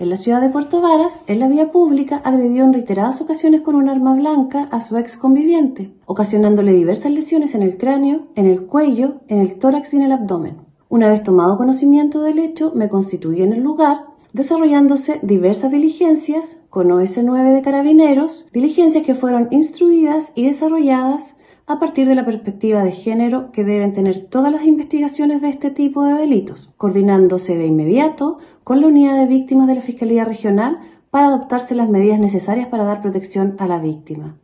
En la ciudad de Puerto Varas, en la vía pública, agredió en reiteradas ocasiones con un arma blanca a su ex conviviente, ocasionándole diversas lesiones en el cráneo, en el cuello, en el tórax y en el abdomen. Una vez tomado conocimiento del hecho, me constituí en el lugar, desarrollándose diversas diligencias con OS9 de carabineros, diligencias que fueron instruidas y desarrolladas a partir de la perspectiva de género que deben tener todas las investigaciones de este tipo de delitos, coordinándose de inmediato con la unidad de víctimas de la Fiscalía Regional para adoptarse las medidas necesarias para dar protección a la víctima.